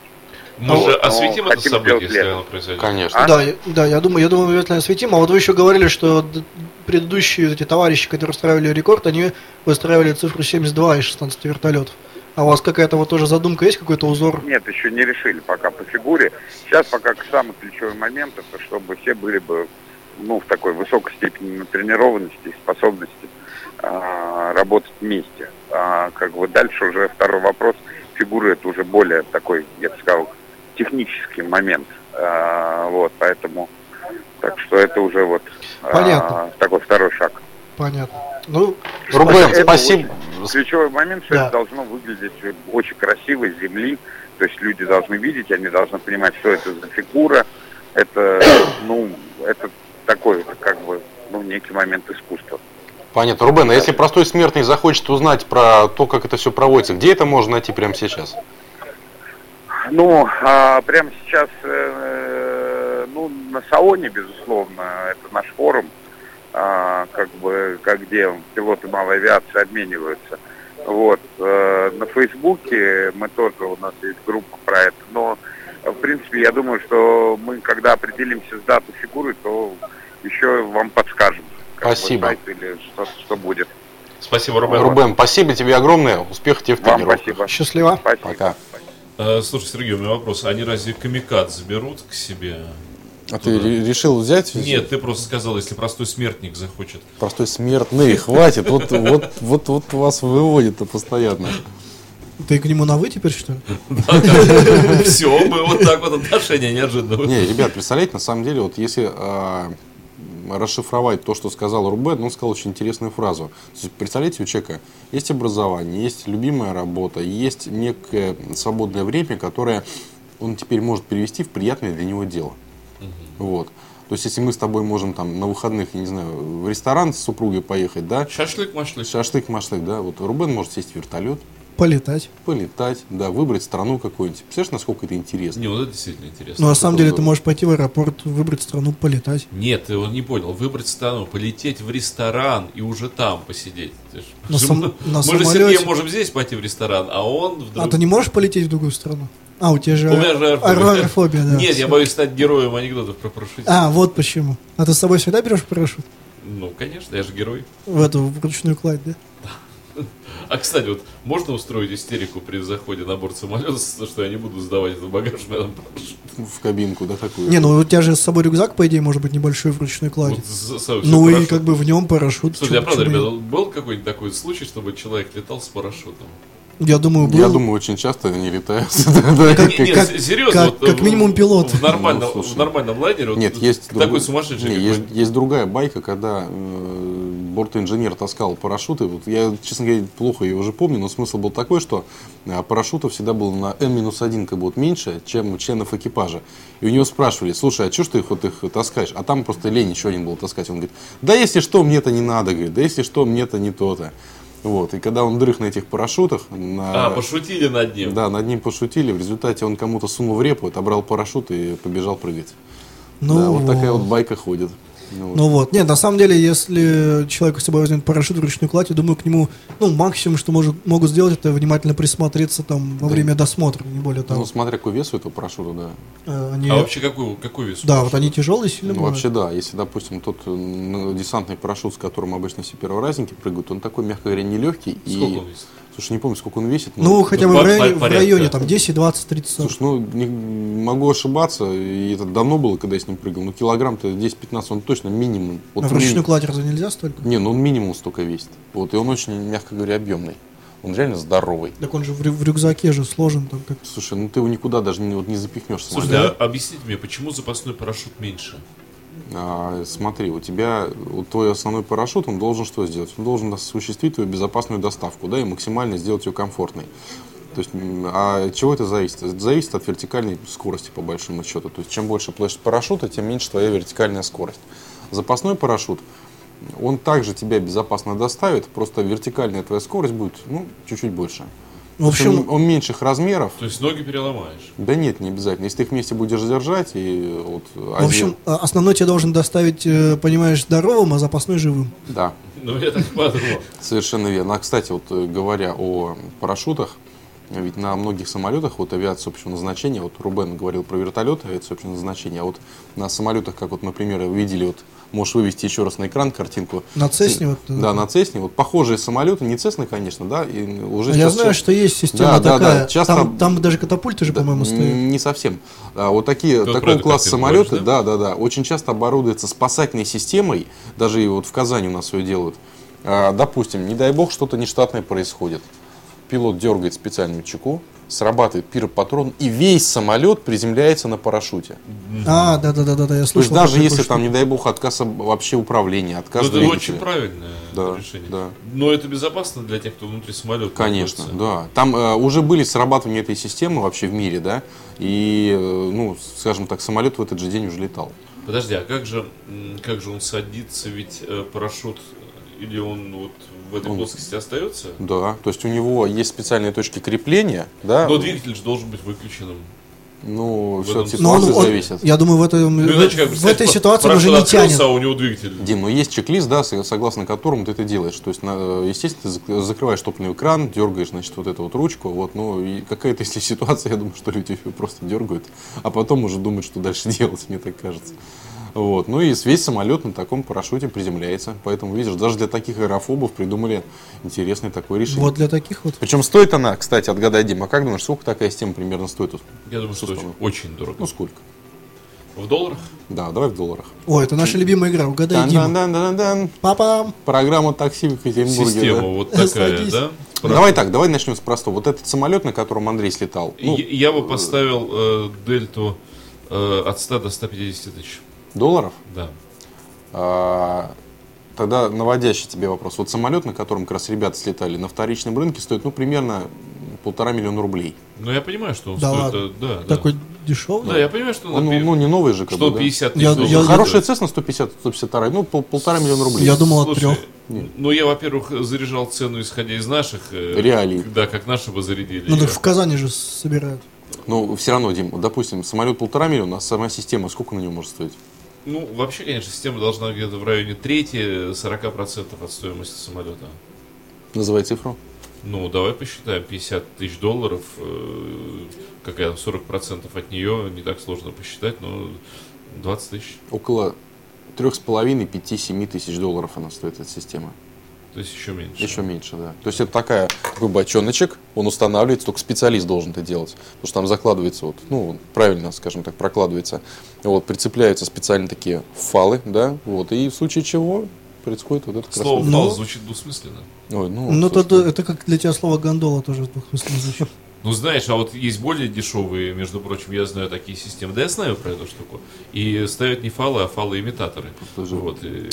Мы Ну, же осветим это хотим событие, если оно произойдет. Конечно. А? Да, я- да, я думаю, я думаю, обязательно осветим. А вот вы еще говорили, что предыдущие эти товарищи, которые устраивали рекорд, они выстраивали цифру 72 из 16 вертолетов. А у вас какая-то вот тоже задумка есть, какой-то узор? Нет, еще не решили пока по фигуре. Сейчас пока самый ключевой момент, это чтобы все были бы ну, в такой высокой степени натренированности и способности а, работать вместе. А, как бы дальше уже второй вопрос. Фигуры это уже более такой, я бы сказал, технический момент. А, вот, поэтому так что это уже вот а, такой второй шаг. Понятно. Ну, Рубен, Это спасибо. Ключевой момент, что Да. это должно выглядеть очень красиво с земли. То есть люди должны видеть, они должны понимать, что это за фигура. Это, ну, это такой, как бы, ну, некий момент искусства. Понятно. Рубен, а если простой смертный захочет узнать про то, как это все проводится, где это можно найти прямо сейчас? Ну, а, прямо сейчас, э, ну, на Саоне, безусловно, это наш форум, а, как бы, как где пилоты малой авиации обмениваются. Вот. э, на Фейсбуке мы тоже, у нас есть группа про это, но, в принципе, я думаю, что мы, когда определимся с датой фигуры, то еще вам подскажем. как бы, Спасибо. сайт или что, что будет. Спасибо, Рубен. Рубен, спасибо тебе огромное. Успехов тебе в Вам тренировках. спасибо. счастливо. Спасибо. Пока. Э, слушай, Сергей, у меня вопрос. Они разве камикад заберут к себе? А ты ре- решил взять? Нет, ты просто сказал, если простой смертник захочет. Простой смертный, хватит. Вот, вот, вот, вот вас выводит-то постоянно. Ты к нему на вы теперь, что ли? Все, мы вот так вот отношения неожиданно. Не, ребят, представляете, на самом деле, вот если а, расшифровать то, что сказал Рубен, он сказал очень интересную фразу. Представляете, у человека есть образование, есть любимая работа, есть некое свободное время, которое он теперь может перевести в приятное для него дело. Вот. То есть, если мы с тобой можем там на выходных, я не знаю, в ресторан с супругой поехать, да, Шашлык-машлык. шашлык-машлык, да, вот Рубен может сесть в вертолет, Полетать. полетать, да, выбрать страну какую-нибудь. Представляешь, насколько это интересно? Не, вот это действительно интересно. Ну, на самом деле, ты можешь пойти в аэропорт, выбрать страну, полетать. Нет, ты он не понял. Выбрать страну, полететь в ресторан и уже там посидеть. На сам- мы на мы же самолете. Сергеем можем здесь пойти в ресторан, а он вдруг... А ты не можешь полететь в другую страну? А, у тебя же, У меня же аэрофобия. да. Нет, я боюсь стать героем анекдотов про парашютистов. А, вот почему. А ты с собой всегда берешь парашют? Ну, конечно, я же герой. В эту в ручную кладь, да? А, кстати, вот можно устроить истерику при заходе на борт самолета, что я не буду сдавать этот багаж, у меня там парашют. В кабинку, да, такую. Не, ну у тебя же с собой рюкзак, по идее, может быть небольшой в ручной клади. Вот с- с- ну всё и парашют. как бы в нем парашют. Слушай, чё- а правда, ребята, был какой-нибудь такой случай, чтобы человек летал с парашютом? Я думаю, был. Я думаю, очень часто они летают. Серьезно, как- в- минимум пилот. В нормальном, Ну, лайнере Нет, есть такой другой- сумасшедший. есть, другая байка, когда э, бортинженер таскал парашюты. Вот я, честно говоря, плохо ее уже помню, но смысл был такой, что э, парашютов всегда было на N-1 как бы вот меньше, чем членов экипажа. И у него спрашивали, слушай, а что ж ты их вот их таскаешь? А там просто лень еще один был таскать. Он говорит, да если что, мне это не надо, говорит, да если что, мне это не то-то. Вот, и когда он дрых на этих парашютах, на... А, пошутили над ним. Да, над ним пошутили. В результате он кому-то сунул в репу, отобрал парашют и побежал прыгать. Ну, да, вот такая вот байка ходит. Ну, вот. Ну вот. Нет, на самом деле, если человек с собой возьмет парашют в ручную кладь, я думаю, к нему, ну, максимум, что может, могут сделать, это внимательно присмотреться там во время досмотра, не более того. Ну, смотря какой вес у этого парашюта, да. Э, они- А вообще какой, какой вес? Да, вот парашюта? они тяжелые сильно Ну, бывают. вообще, да. Если, допустим, тот э, ну, десантный парашют, с которым обычно все перворазники прыгают, он такой, мягко говоря, нелегкий. Сколько и... он весит? Слушай, не помню, сколько он весит. Ну, хотя бы в районе, в районе там 10, 20, 30. Слушай, ну, не- могу ошибаться, и это давно было, когда я с ним прыгал, но килограмм-то 10-15, он точно минимум. Вот а в ручную минимум. кладь разве нельзя столько? Не, ну он минимум столько весит. Вот, и он очень, мягко говоря, объемный. Он реально здоровый. Так он же в, рю- в рюкзаке же сложен там как Слушай, ну ты его никуда даже не, вот, не запихнешь. Слушай, самолет. а объясните мне, почему запасной парашют меньше? А, смотри, у тебя вот твой основной парашют, он должен что сделать? Он должен осуществить твою безопасную доставку, да, и максимально сделать ее комфортной. То есть, а чего это зависит? Это зависит от вертикальной скорости, по большому счету. То есть, чем больше площадь парашюта, тем меньше твоя вертикальная скорость. Запасной парашют, он также тебя безопасно доставит, просто вертикальная твоя скорость будет, ну, чуть-чуть больше. В общем, он, он меньших размеров. То есть ноги переломаешь. Да нет, не обязательно. Если ты их вместе будешь держать, и вот в общем, а, основной тебе должен доставить, э, понимаешь, здоровым, а запасной живым. да, Ну, я так подумал. Совершенно верно. А, кстати, вот э, говоря о парашютах, ведь на многих самолетах вот авиация общего назначения, вот Рубен говорил про вертолеты авиация общего назначения, а вот на самолетах, как вот, например, вы видели, вот можешь вывести еще раз на экран картинку. На Цесне вот, Да, на Цесне. Вот похожие самолеты, не Цесны, конечно, да, и уже Я сейчас знаю, все- что есть система Да, да, такая. да, часто- Там, там даже катапульты же, Да, по-моему, стоят. Не совсем. А, вот такие, про такого класса самолеты, говоришь, да, да, да, очень часто оборудуются спасательной системой, даже и вот в Казани у нас ее делают. А, допустим, не дай бог, что-то нештатное происходит. Пилот дергает специальную чеку, срабатывает пиропатрон, и весь самолет приземляется на парашюте. А, да, да, да, да, да, я То есть слышал. даже если там, не дай бог, отказ об- вообще управления, отказ Ну, это очень правильное Да, решение. да. Но это безопасно для тех, кто внутри самолета. Конечно, находится. да. Там э, уже были срабатывания этой системы вообще в мире, да, и, э, ну, скажем так, самолет в этот же день уже летал. Подожди, а как же, как же он садится? Ведь э, парашют или он вот в этой Он- плоскости остается? Да, то есть у него есть специальные точки крепления, да, Но двигатель же должен быть выключенным. ну, в все от случае. Но он- ситуации он- зависит. я думаю, в, этом, Ну, иначе, как в представь, этой ситуации он уже не открылся, тянет. а у него двигатель. Дим, ну есть чек-лист, да, со- согласно которому ты это делаешь. То есть, на- естественно, ты зак- закрываешь топливный кран, дергаешь, значит, вот эту вот ручку, вот, ну, и какая-то, если ситуация, я думаю, что люди её просто дергают, а потом уже думают, что дальше делать, мне так кажется. Вот. Ну и весь самолет на таком парашюте приземляется. Поэтому, видишь, даже для таких аэрофобов придумали интересное такое решение. Вот для таких вот. Причем стоит она, кстати, отгадай, Дима, а как думаешь, сколько такая система примерно стоит? Я думаю, что очень, очень дорого. Ну, сколько? В долларах? Да, давай в долларах. Ой, это наша любимая игра. Угадай, Дима. Дан-дан-дан-дан-дан. Папа. Программа такси в Екатеринбурге. Система да. вот такая, Садись. да? Ну, Давай так, давай начнем с простого. Вот этот самолет, на котором Андрей слетал, ну, Я- я бы поставил э, дельту э, от 100 до 150 тысяч. Долларов, Да. А, Тогда наводящий тебе вопрос. Вот самолет, на котором как раз ребята слетали, на вторичном рынке стоит, ну, примерно полтора миллиона рублей. Ну, я понимаю, что он Да стоит... ладно. э, Да, да. Такой дешевый. Да, я понимаю, что Он, на ну, ну, не новый же, как что бы, да. 50 тысяч Я- я-. Хорошая Cessna 150, 152, ну, пол- полтора миллиона рублей. Я думал от трех. Ну, я, во-первых, заряжал цену, исходя из наших... э, Реалий. Да, как наши бы зарядили. Ну Я- так в Казани же собирают. Но все равно, Дим, допустим, самолет полтора миллиона, а сама система сколько на нее может стоить? Ну, вообще, конечно, система должна где-то в районе трети 40% от стоимости самолета. Называй цифру. Ну, давай посчитаем, 50 тысяч долларов, э, какая 40% от нее, не так сложно посчитать, но 20 тысяч. Около трех с половиной, пяти-семи тысяч долларов она стоит, эта система. То есть еще меньше. Еще меньше, да. То есть это такая, такой бочоночек, он устанавливается, только специалист должен это делать. Потому что там закладывается, вот, ну, правильно, скажем так, прокладывается. Вот, прицепляются специально такие фалы, да, вот, и в случае чего происходит вот это Слово красота. «фал» звучит двусмысленно. Ой, ну, Ну, то, собственно. это как для тебя слово гондола тоже двухмысленно звучит. Ну, знаешь, а вот есть более дешевые, между прочим, я знаю такие системы, да я знаю про эту штуку, и ставят не фалы, а фалы-имитаторы. Вот, и-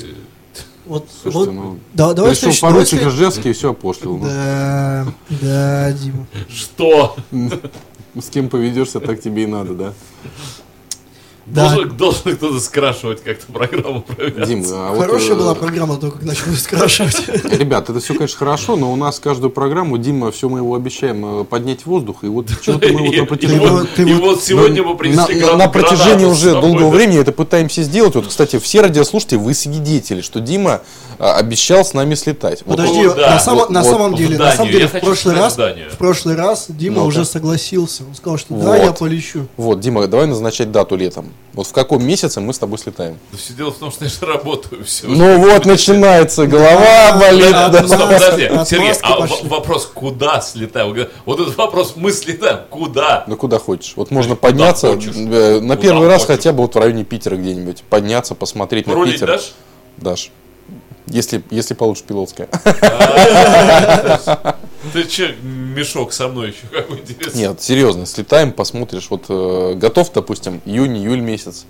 Вот, Слушайте, вот- ну, да, давай пришел следующий- давай поручик след- Ижевский и все опошлил. ну. Да, да, Дима. Что? С кем поведешься, так тебе и надо, да? Да. Должен, должен кто-то скрашивать как-то программу проверять. Дим, а вот, Хорошая э, была программа, только как начали скрашивать. Ребят, это все, конечно, хорошо, но у нас каждую программу, Дима, все мы его обещаем э, поднять в воздух, и вот что-то мы вот на протяжении... вот- И вот- вот сегодня мы принесли на, протяжении уже долгого времени это пытаемся сделать. Вот, кстати, все радиослушатели, вы свидетели, что Дима а, обещал с нами слетать. Вот Подожди, вот, на, само- вот- на вот самом деле, на самом деле, в прошлый раз, в прошлый раз Дима уже согласился. Он сказал, что да, Вот. я полечу. Вот, Дима, давай назначать дату летом. Вот в каком месяце мы с тобой слетаем? Да все дело в том, что я же работаю. Все. Ну вот, начинается, голова болит. да, да. да. Стоп, подожди, От Сергей, а вопрос, куда слетаем? Вот этот вопрос, мы слетаем, куда? Ну куда хочешь. Вот можно куда подняться хочешь. э, на Куда первый раз хотя бы вот в районе Питера где-нибудь. Подняться, посмотреть на Питер. дашь? Дашь. Если, если получишь пилотское. Ты че, мешок со мной еще какой интересный? Нет, серьезно, слетаем, посмотришь. Вот э, готов, допустим, июнь-июль месяц.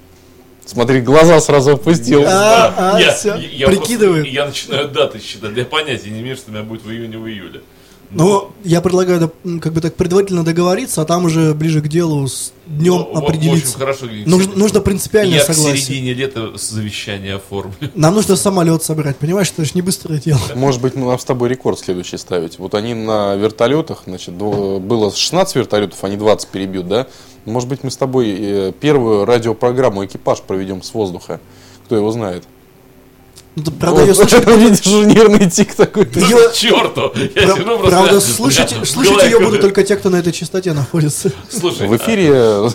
Смотри, глаза сразу опустил. А, а, я, я- я просто- я начинаю даты считать. Я понятия не имею, что у меня будет в июне, в июле. Ну, я предлагаю как бы так предварительно договориться, а там уже ближе к делу с днем Ну, в- в определиться. общем, хорошо. Нужно, нужно принципиальное Я к согласие. середине лета завещание оформлю. Нам нужно самолет собрать, понимаешь, это же не быстрое дело. Может быть, мы нам с тобой рекорд следующий ставить. Вот они на вертолетах, значит, было 16 вертолетов, они 20 перебьют, да? Может быть, мы с тобой э, первую радиопрограмму «Экипаж» проведем с воздуха. Кто его знает? Ну, да, правда, ее слушать видишь, нервный тик такой. К черту! Я сижу просто... Правда, слушать голове ее будут только те, кто на этой частоте находится. Слушай, В эфире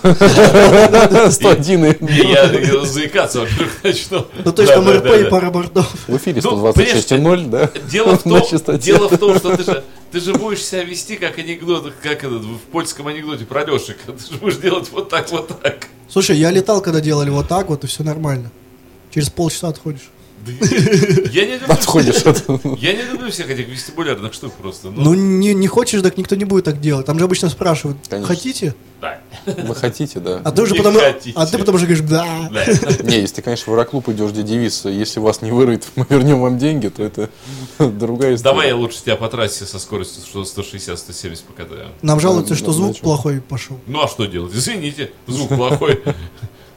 101. а, не, я, заикаться, начну. Ну, то есть там РП и пара бортов. В эфире Ну, 126.0, да? Дело в, том, частоте. дело в том, что ты же, ты же будешь себя вести как анекдот, как этот, в польском анекдоте про Лешика. Ты же будешь делать вот так, вот так. Слушай, я летал, когда делали вот так вот, и все нормально. Через полчаса отходишь. Я не люблю, Отходишь от... я не люблю всех этих вестибулярных штук просто. Ну, Ну, не, не хочешь, так никто не будет так делать. Там же обычно спрашивают, Конечно. хотите? да. Вы хотите, да? А ты уже потом, а ты потом уже говоришь, да. Да. Не, если ты, конечно, в аэроклуб идешь, где девиз, если вас не вырвет, мы вернем вам деньги, то это другая история. Давай я лучше тебя по трассе со скоростью что 160-170 покатаю. Нам жалуются, что звук плохой пошел. Ну а что делать? Извините, звук плохой.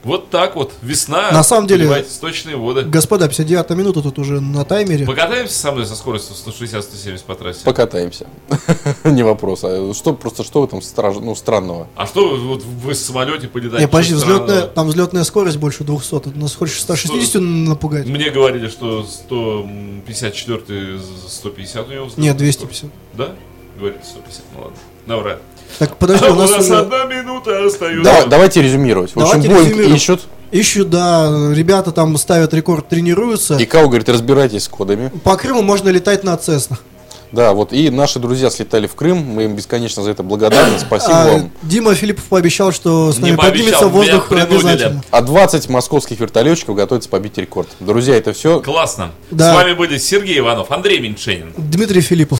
Вот так вот. Весна. На самом деле- сточные воды. Господа, 59 минута тут уже на таймере. Покатаемся со мной со скоростью 160-170 по трассе? Покатаемся. Не вопрос. А что, просто что в этом страж- ну, странного? А что вы- вот вы в самолете полетаете? Не, Что взлетная, там взлетная скорость больше 200. Ты нас хочешь 160 напугать? Мне говорили, что 154 150 у него взлет. Нет, 250. Да? Говорили 150, ну ладно. Наврали. Так, подожди, у нас уже одна минута остается. Да, давайте резюмировать. В общем, резюмируем. ищут. ищут, да, ребята там ставят рекорд, тренируются. И Кау говорит, разбирайтесь с кодами. По Крыму можно летать на Цеснах. Да, вот и наши друзья слетали в Крым. Мы им бесконечно за это благодарны. Спасибо А, вам. Дима Филиппов пообещал, что с Не нами пообещал, поднимется в воздух обязательно. А 20 московских вертолетчиков готовятся побить рекорд. Друзья, это все. Классно. Да. С вами были Сергей Иванов, Андрей Меньшенин. Дмитрий Филиппов.